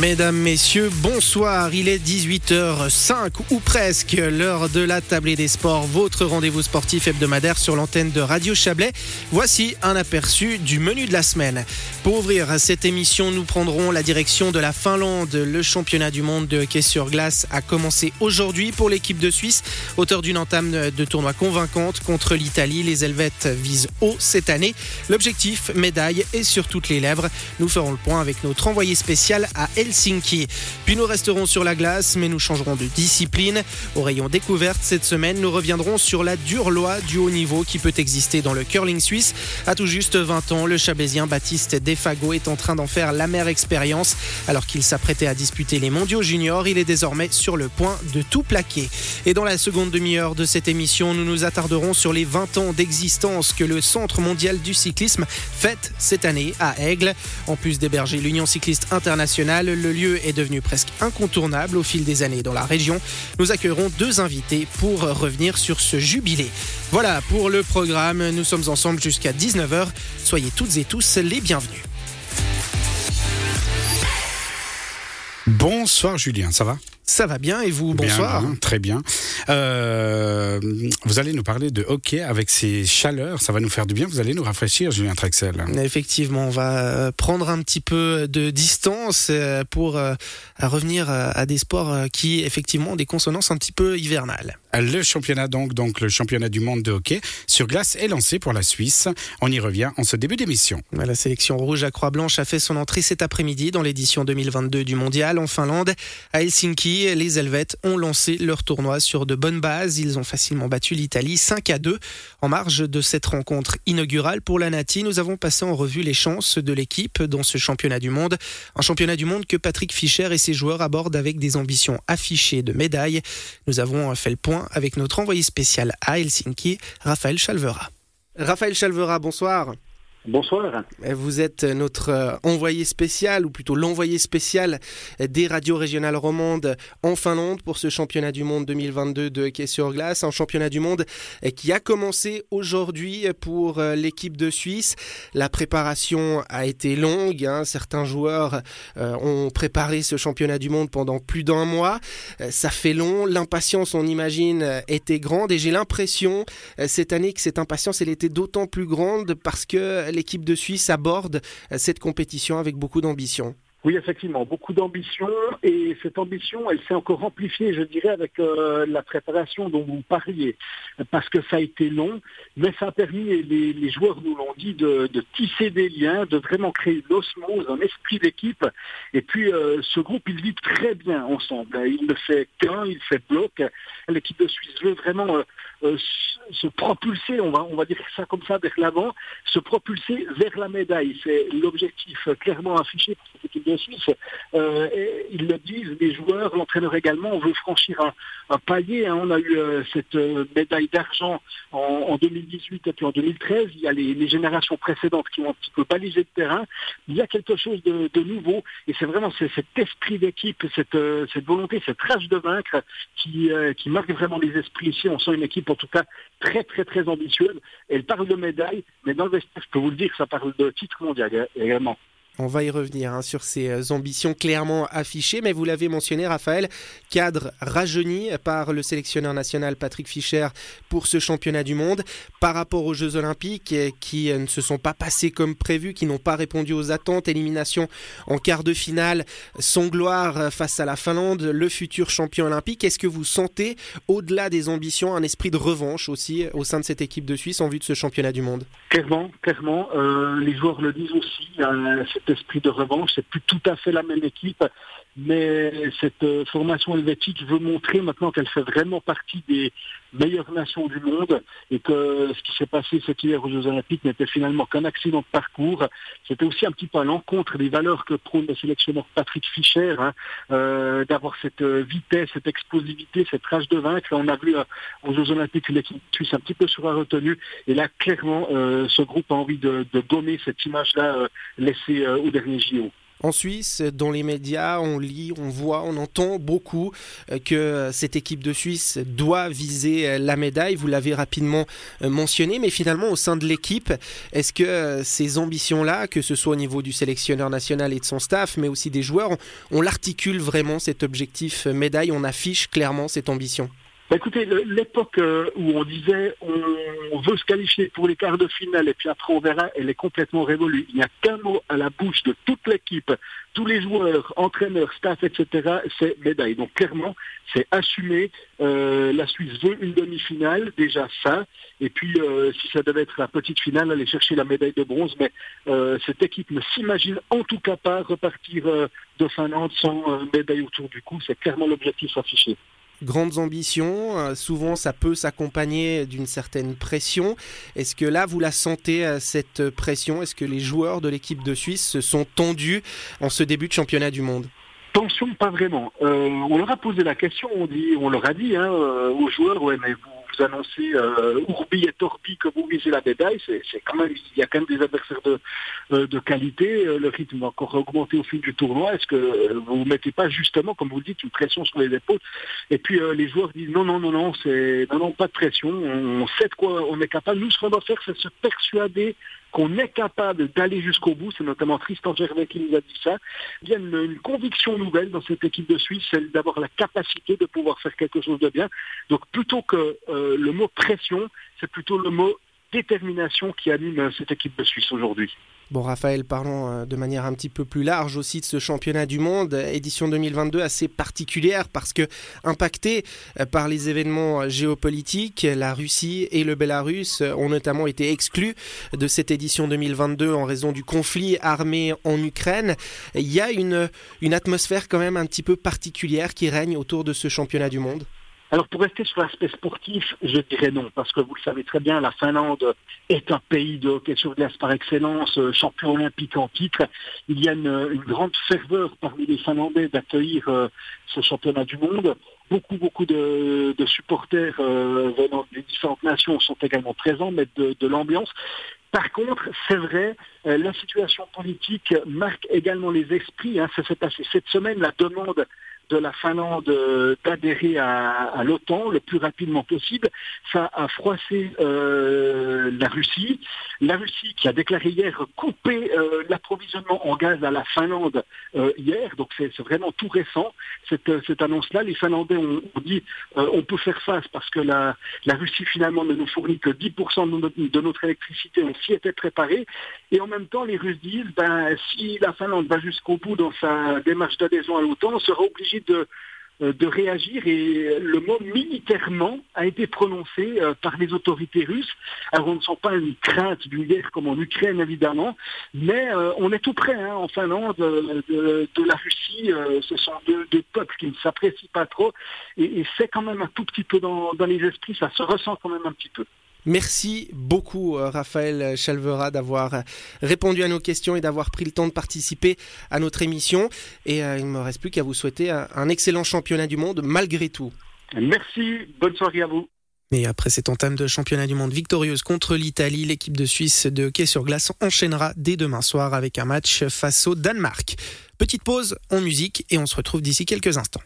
Mesdames, Messieurs, bonsoir. Il est 18h05 ou presque, l'heure de la tablée des sports, votre rendez-vous sportif hebdomadaire sur l'antenne de Radio Chablais. Voici un aperçu du menu de la semaine. Pour ouvrir cette émission, nous prendrons la direction de la Finlande. Le championnat du monde de hockey sur glace a commencé aujourd'hui pour l'équipe de Suisse. Auteur d'une entame de tournoi convaincante contre l'Italie, les Helvètes visent haut cette année. L'objectif, médaille et sur toutes les lèvres. Nous ferons le point avec notre envoyé spécial à Helsinki. Puis nous resterons sur la glace, mais nous changerons de discipline. Au rayon découverte cette semaine, nous reviendrons sur la dure loi du haut niveau qui peut exister dans le curling suisse. À tout juste 20 ans, le chabésien Baptiste Defago est en train d'en faire l'amère expérience. Alors qu'il s'apprêtait à disputer les mondiaux juniors, il est désormais sur le point de tout plaquer. Et dans la seconde demi-heure de cette émission, nous nous attarderons sur les 20 ans d'existence que le Centre mondial du cyclisme fête cette année à Aigle. En plus d'héberger l'Union cycliste international. Le lieu est devenu presque incontournable au fil des années dans la région. Nous accueillerons deux invités pour revenir sur ce jubilé. Voilà pour le programme. Nous sommes ensemble jusqu'à 19h. Soyez toutes et tous les bienvenus. Bonsoir Julien, ça va? Ça va bien et vous? Bonsoir. Bien, très bien. Euh, vous allez nous parler de hockey avec ces chaleurs. Ça va nous faire du bien. Vous allez nous rafraîchir, Julien Traxel. Effectivement, on va euh, prendre un petit peu de distance euh, pour revenir à des sports qui, effectivement, ont des consonances un petit peu hivernales. Le championnat donc, donc le championnat du monde de hockey sur glace est lancé pour la Suisse. On y revient en ce début d'émission. La sélection rouge à Croix-Blanche a fait son entrée cet après-midi dans l'édition 2022 du Mondial en Finlande. À Helsinki, les Helvètes ont lancé leur tournoi sur de bonnes bases. Ils ont facilement battu l'Italie 5 à 2. En marge de cette rencontre inaugurale pour la Nati, nous avons passé en revue les chances de l'équipe dans ce championnat du monde. Un championnat du monde que Patrick Fischer et ses joueurs abordent avec des ambitions affichées de médailles. Nous avons fait le point avec notre envoyé spécial à Helsinki, Raphaël Chalvera. Raphaël Chalvera, bonsoir. Bonsoir. Vous êtes notre euh, envoyé spécial, ou plutôt l'envoyé spécial des radios régionales romandes en Finlande pour ce championnat du monde 2022 de hockey sur glace. Un championnat du monde qui a commencé aujourd'hui pour euh, l'équipe de Suisse. La préparation a été longue. Hein. Certains joueurs euh, ont préparé ce championnat du monde pendant plus d'un mois. Ça fait long. L'impatience, on imagine, était grande. Et j'ai l'impression cette année que cette impatience, elle était d'autant plus grande parce que l'équipe de Suisse aborde euh, cette compétition avec beaucoup d'ambition. Oui, effectivement, beaucoup d'ambition et cette ambition, elle s'est encore amplifiée, je dirais, avec euh, la préparation dont vous parliez, parce que ça a été long, mais ça a permis, les, les joueurs nous l'ont dit, de, tisser des liens, de vraiment créer une un esprit d'équipe. Et puis, euh, ce groupe, il vit très bien ensemble. Il ne fait qu'un, il fait bloc. L'équipe de Suisse veut vraiment se propulser, on va, on va dire ça comme ça, vers l'avant, se propulser vers la médaille. C'est l'objectif clairement affiché pour cette équipe de Suisse. Euh, ils le disent, les joueurs, l'entraîneur également, on veut franchir un, palier. Hein. On a eu euh, cette euh, médaille d'argent en, 2018 et puis en 2013. Il y a les, générations précédentes qui ont un petit peu balisé le terrain. Il y a quelque chose de, nouveau et c'est vraiment cet esprit d'équipe, cette, cette volonté, cette rage de vaincre qui, qui marque vraiment les esprits ici. On sent une équipe en tout cas très très très ambitieuse. Elle parle de médaille, mais dans le vestiaire, je peux vous le dire, ça parle de titre mondial également. On va y revenir hein, sur ces euh, ambitions clairement affichées, mais vous l'avez mentionné, Raphaël, cadre rajeuni par le sélectionneur national Patrick Fischer pour ce championnat du monde par rapport aux Jeux Olympiques euh, qui euh, ne se sont pas passés comme prévu, qui n'ont pas répondu aux attentes. Élimination en quart de finale, sans gloire face à la Finlande, le futur champion olympique. Est-ce que vous sentez, au-delà des ambitions, un esprit de revanche aussi au sein de cette équipe de Suisse en vue de ce championnat du monde? Clairement, clairement. les joueurs le disent aussi esprit de revanche. C'est plus tout à fait la même équipe, mais cette euh, formation helvétique veut montrer maintenant qu'elle fait vraiment partie des meilleures nations du monde et que ce qui s'est passé cet hiver aux Jeux Olympiques n'était finalement qu'un accident de parcours. C'était aussi un petit peu à l'encontre des valeurs que prône le sélectionneur Patrick Fischer, hein, euh, d'avoir cette euh, vitesse, cette explosivité, cette rage de vaincre. On a vu aux Jeux Olympiques une équipe suisse un petit peu sur la retenue et là clairement ce groupe a envie de, de donner cette image-là laissée au dernier JO. En Suisse, dans les médias, on lit, on voit, on entend beaucoup euh, que cette équipe de Suisse doit viser euh, la médaille. Vous l'avez rapidement euh, mentionné, mais finalement, au sein de l'équipe, est-ce que ces ambitions-là, que ce soit au niveau du sélectionneur national et de son staff, mais aussi des joueurs, on, l'articule vraiment cet objectif médaille? On affiche clairement cette ambition? Bah, écoutez, l'époque euh, où on disait on veut se qualifier pour les quarts de finale et puis après on verra, elle est complètement révolue. Il n'y a qu'un mot à la bouche de toute l'équipe, tous les joueurs, entraîneurs, staff, etc. C'est médaille. Donc clairement, c'est assumé. Euh, la Suisse veut une demi-finale, déjà ça. Et puis euh, si ça devait être la petite finale, aller chercher la médaille de bronze. Mais cette équipe ne s'imagine en tout cas pas repartir de Finlande sans médaille autour du cou. C'est clairement l'objectif affiché grandes ambitions. Euh, souvent, ça peut s'accompagner d'une certaine pression. Est-ce que là, vous la sentez, euh, cette pression? Est-ce que les joueurs de l'équipe de Suisse se sont tendus en ce début de championnat du monde? Tension, pas vraiment. Euh, on leur a posé la question, on, leur a dit hein, aux joueurs, ouais, mais vous vous annoncez euh, et Torbi que vous visez la médaille, c'est quand même, il y a quand même des adversaires de, euh, qualité. Euh, le rythme va encore augmenter au fil du tournoi. Est-ce que vous ne mettez pas justement, comme vous le dites, une pression sur les épaules? Et puis les joueurs disent non, non, non, non, c'est non, non, pas de pression. On, sait de quoi on est capable. Nous, ce qu'on doit faire, c'est se persuader qu'on est capable d'aller jusqu'au bout, c'est notamment Tristan Gervais qui nous a dit ça, il y a une, conviction nouvelle dans cette équipe de Suisse, celle d'avoir la capacité de pouvoir faire quelque chose de bien. Donc plutôt que euh, le mot pression, c'est plutôt le mot détermination qui anime euh, cette équipe de Suisse aujourd'hui. Bon, Raphaël, parlons euh, de manière un petit peu plus large aussi de ce championnat du monde, édition 2022 assez particulière parce que impacté euh, par les événements géopolitiques, la Russie et le Bélarus ont notamment été exclus de cette édition 2022 en raison du conflit armé en Ukraine. Il y a une, une atmosphère quand même un petit peu particulière qui règne autour de ce championnat du monde. Alors pour rester sur l'aspect sportif, je dirais non, parce que vous le savez très bien, la Finlande est un pays de hockey sur glace par excellence, euh, champion olympique en titre. Il y a une, grande ferveur parmi les Finlandais d'accueillir euh, ce championnat du monde. Beaucoup, beaucoup de, supporters euh, venant des différentes nations sont également présents, mettent de, l'ambiance. Par contre, c'est vrai, la situation politique marque également les esprits. Hein. Ça s'est passé cette semaine, la demande de la Finlande euh, d'adhérer à, l'OTAN le plus rapidement possible. Ça a froissé euh, la Russie. La Russie qui a déclaré hier couper euh, l'approvisionnement en gaz à la Finlande hier, donc c'est vraiment tout récent cette, cette annonce-là. Les Finlandais ont, dit on peut faire face parce que la, la, Russie finalement ne nous fournit que 10% de notre, de notre électricité, on s'y était préparé. Et en même temps, les Russes disent ben, si la Finlande va jusqu'au bout dans sa démarche d'adhésion à l'OTAN, on sera obligé de, euh, de réagir et le mot militairement a été prononcé euh, par les autorités russes. Alors on ne sent pas une crainte d'une guerre comme en Ukraine évidemment, mais euh, on est tout près hein, en Finlande de, la Russie. ce sont deux, peuples qui ne s'apprécient pas trop et, c'est quand même un tout petit peu dans les esprits, ça se ressent quand même un petit peu. Merci beaucoup euh, Raphaël Chalvera d'avoir répondu à nos questions et d'avoir pris le temps de participer à notre émission. Et euh, il ne me reste plus qu'à vous souhaiter un excellent championnat du monde malgré tout. Merci, bonne soirée à vous. Et après cette entame de championnat du monde victorieuse contre l'Italie, l'équipe de Suisse de hockey sur glace enchaînera dès demain soir avec un match face au Danemark. Petite pause en musique et on se retrouve d'ici quelques instants.